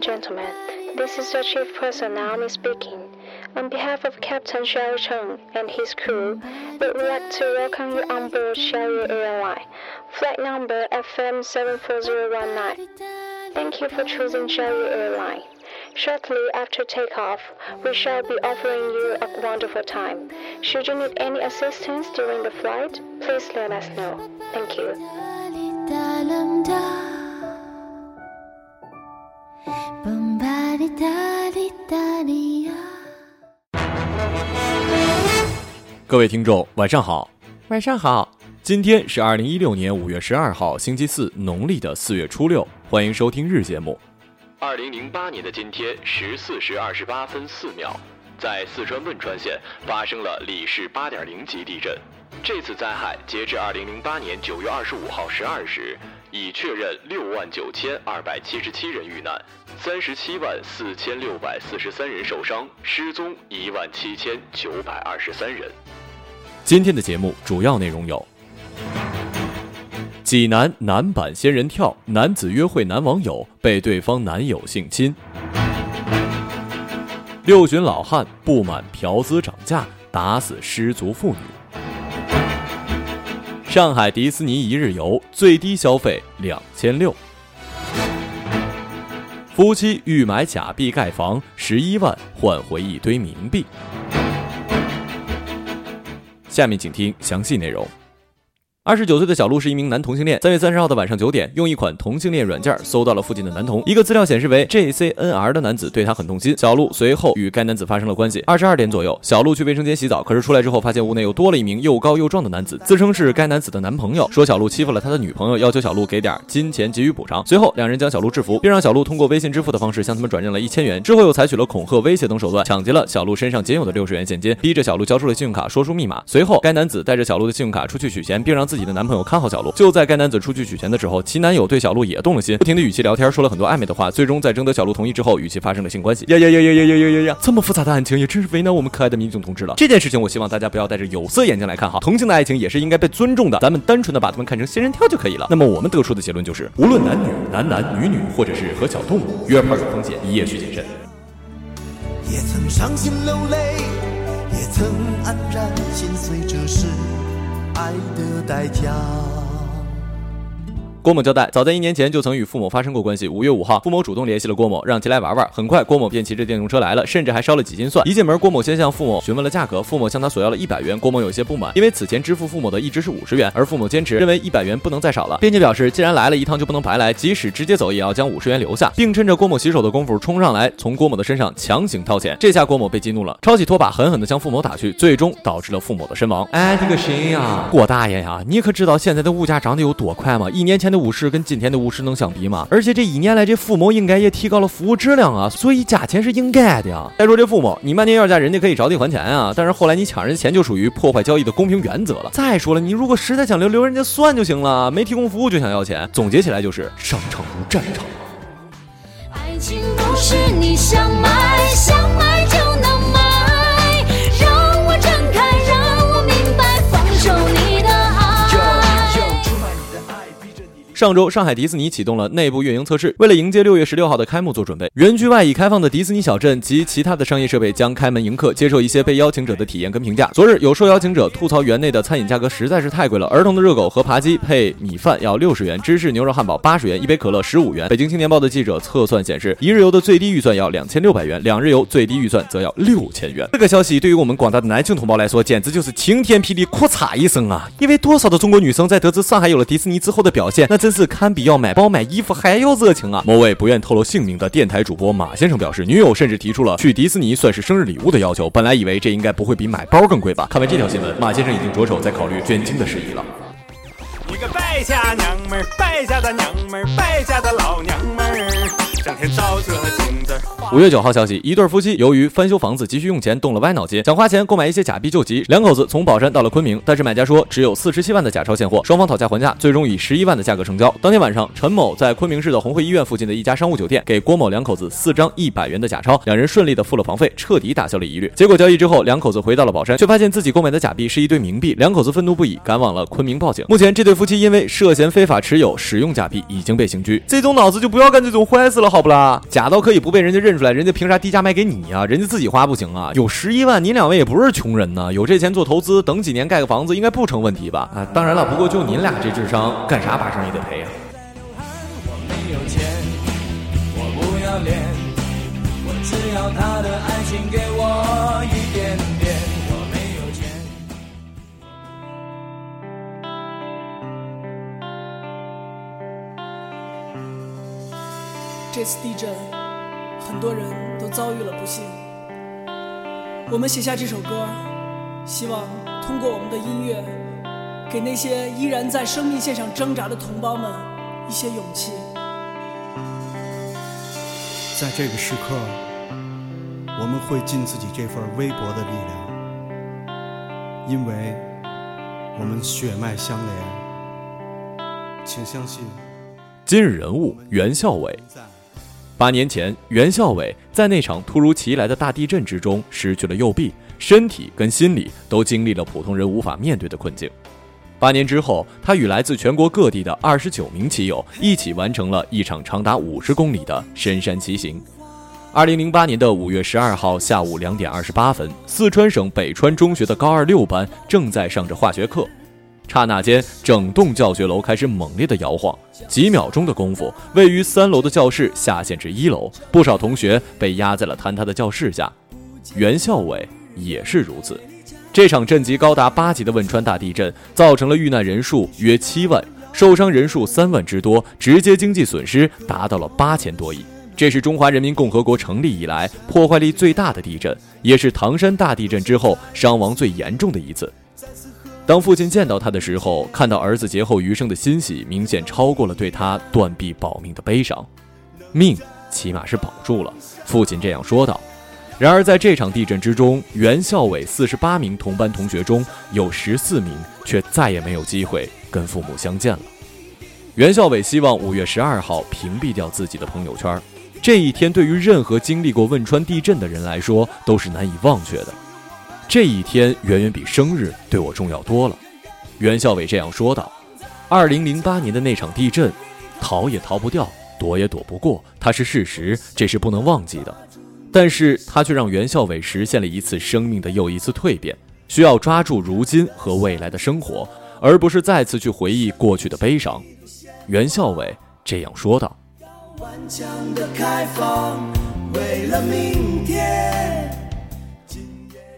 And gentlemen. This is the chief person Naomi speaking. On behalf of Captain Xiao Cheng and his crew, we would like to welcome you on board Xiaoyu Airline, flight number FM 74019. Thank you for choosing Xiaoyu Airline. Shortly after takeoff, we shall be offering you a wonderful time. Should you need any assistance during the flight, please let us know. Thank you. 各位听众，晚上好，晚上好。今天是二零一六年五月十二号，星期四，农历的四月初六。欢迎收听日节目。二零零八年的今天十四时二十八分四秒，在四川汶川县发生了里氏八点零级地震。这次灾害截至二零零八年九月二十五号十二时，已确认六万九千二百七十七人遇难，三十七万四千六百四十三人受伤，失踪一万七千九百二十三人。今天的节目主要内容有。济南男版仙人跳，男子约会男网友被对方男友性侵。六旬老汉不满嫖资涨价，打死失足妇女。上海迪士尼一日游最低消费两千六。夫妻欲买假币盖房，十一万换回一堆冥币。下面请听详细内容。二十九岁的小陆是一名男同性恋。三月三十号的晚上九点，用一款同性恋软件搜到了附近的男童。一个资料显示为 JCNR 的男子对他很动心。小陆随后与该男子发生了关系。二十二点左右，小陆去卫生间洗澡，可是出来之后发现屋内又多了一名又高又壮的男子，自称是该男子的男朋友，说小陆欺负了他的女朋友，要求小陆给点金钱给予补偿。随后两人将小陆制服，并让小陆通过微信支付的方式向他们转让了一千元。之后又采取了恐吓、威胁等手段，抢劫了小陆身上仅有的六十元现金，逼着小陆交出了信用卡，说出密码。随后该男子带着小陆的信用卡出去取钱，并让自己的男朋友看好。小鹿就在该男子出去取钱的时候，其男友对小鹿也动了心，不停的语气聊天，说了很多暧昧的话，最终在征得小鹿同意之后，与其发生了性关系。呀呀呀呀呀呀呀呀呀！这么复杂的案情，也真是为难我们可爱的民警同志了。这件事情，我希望大家不要戴着有色眼镜来看哈，同性的爱情也是应该被尊重的，咱们单纯的把他们看成仙人跳就可以了。那么我们得出的结论就是，无论男女、男男女女，或者是和小动物约炮有风险，一夜需谨慎。也曾伤心流泪，也曾黯然心碎，这是爱的代价。郭某交代，早在一年前就曾与付某发生过关系。五月五号，付某主动联系了郭某，让其来玩玩。很快，郭某便骑着电动车来了，甚至还烧了几斤蒜。一进门，郭某先向付某询问了价格，付某向他索要了一百元。郭某有些不满，因为此前支付付某的一直是五十元，而付某坚持认为一百元不能再少了，并且表示既然来了一趟就不能白来，即使直接走也要将五十元留下，并趁着郭某洗手的功夫冲上来，从郭某的身上强行掏钱。这下郭某被激怒了，抄起拖把狠狠地向付某打去，最终导致了付某的身亡。哎，你个谁呀，郭大爷呀，你可知道现在的物价涨得有多快吗？一年前的五十跟今天。的五十能相比吗？而且这一年来，这父母应该也提高了服务质量啊，所以加钱是应该的呀。再说这父母，你漫天要价，人家可以着地还钱啊。但是后来你抢人钱，就属于破坏交易的公平原则了。再说了，你如果实在想留，留人家算就行了，没提供服务就想要钱。总结起来就是，商场如战场。爱情不是你想买上周，上海迪士尼启动了内部运营测试，为了迎接六月十六号的开幕做准备。园区外已开放的迪士尼小镇及其他的商业设备将开门迎客，接受一些被邀请者的体验跟评价。昨日，有受邀请者吐槽园内的餐饮价格实在是太贵了，儿童的热狗和扒鸡配米饭要六十元，芝士牛肉汉堡八十元，一杯可乐十五元。北京青年报的记者测算显示，一日游的最低预算要两千六百元，两日游最低预算则要六千元。这个消息对于我们广大的男性同胞来说，简直就是晴天霹雳，咔嚓一声啊！因为多少的中国女生在得知上海有了迪士尼之后的表现，那真。是堪比要买包买衣服还要热情啊！某位不愿透露姓名的电台主播马先生表示，女友甚至提出了去迪士尼算是生日礼物的要求。本来以为这应该不会比买包更贵吧？看完这条新闻，马先生已经着手在考虑捐精的事宜了。一个败家娘们儿，败家的娘们儿，败家的老娘们儿，整天照着镜子。五月九号消息，一对夫妻由于翻修房子急需用钱，动了歪脑筋，想花钱购买一些假币救急。两口子从宝山到了昆明，但是买家说只有四十七万的假钞现货，双方讨价还价，最终以十一万的价格成交。当天晚上，陈某在昆明市的红会医院附近的一家商务酒店给郭某两口子四张一百元的假钞，两人顺利的付了房费，彻底打消了疑虑。结果交易之后，两口子回到了宝山，却发现自己购买的假币是一堆冥币，两口子愤怒不已，赶往了昆明报警。目前，这对夫妻因为涉嫌非法持有、使用假币，已经被刑拘。这种脑子就不要干这种坏事了，好不啦？假到可以不被人家认出出来，人家凭啥低价卖给你呀？人家自己花不行啊？有十一万，你两位也不是穷人呢，有这钱做投资，等几年盖个房子应该不成问题吧？啊，当然了，不过就您俩这智商，干啥把生也得赔呀。这次地震，很多人都遭遇了不幸。我们写下这首歌，希望通过我们的音乐，给那些依然在生命线上挣扎的同胞们一些勇气。在这个时刻，我们会尽自己这份微薄的力量，因为我们血脉相连。请相信，今日人物袁孝伟。八年前，袁孝伟在那场突如其来的大地震之中失去了右臂，身体跟心理都经历了普通人无法面对的困境。八年之后，他与来自全国各地的二十九名骑友一起完成了一场长达五十公里的深山骑行。二零零八年的五月十二号下午两点二十八分，四川省北川中学的高二六班正在上着化学课。刹那间，整栋教学楼开始猛烈的摇晃。几秒钟的功夫，位于三楼的教室下陷至一楼，不少同学被压在了坍塌的教室下。袁孝伟也是如此。这场震级高达八级的汶川大地震，造成了遇难人数约七万，受伤人数三万之多，直接经济损失达到了八千多亿。这是中华人民共和国成立以来破坏力最大的地震，也是唐山大地震之后伤亡最严重的一次。当父亲见到他的时候，看到儿子劫后余生的欣喜，明显超过了对他断臂保命的悲伤。命起码是保住了，父亲这样说道。然而，在这场地震之中，袁孝伟四十八名同班同学中有十四名却再也没有机会跟父母相见了。袁孝伟希望五月十二号屏蔽掉自己的朋友圈，这一天对于任何经历过汶川地震的人来说都是难以忘却的。这一天远远比生日对我重要多了，袁孝伟这样说道。二零零八年的那场地震，逃也逃不掉，躲也躲不过，它是事实，这是不能忘记的。但是，它却让袁孝伟实现了一次生命的又一次蜕变，需要抓住如今和未来的生活，而不是再次去回忆过去的悲伤。袁孝伟这样说道。顽强的开放，为了明天。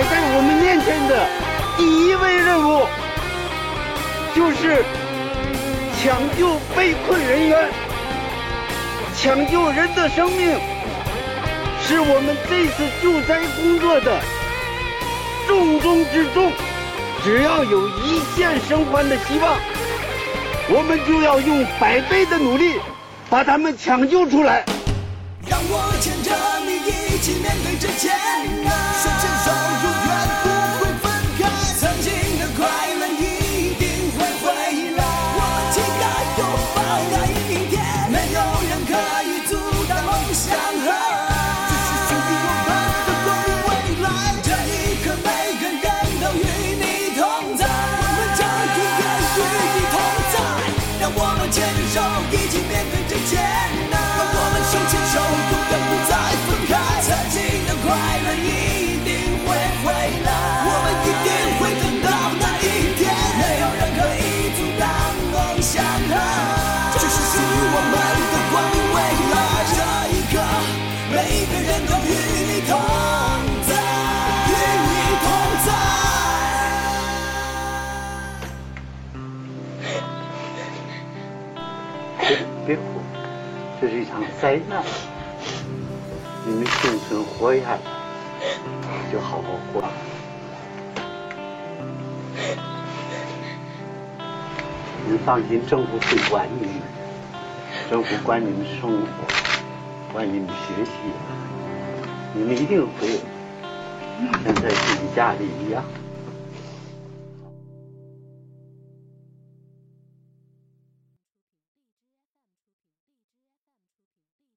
摆在我们面前的第一位任务，就是抢救被困人员，抢救人的生命，是我们这次救灾工作的重中之重。只要有一线生还的希望，我们就要用百倍的努力把他们抢救出来。让我牵着你一起面对这艰难，别哭，这是一场灾难，你们幸存活下来，就好好过。你放心，政府会管你们，政府管你们生活，管你们学习，你们一定会像在自己家里一样。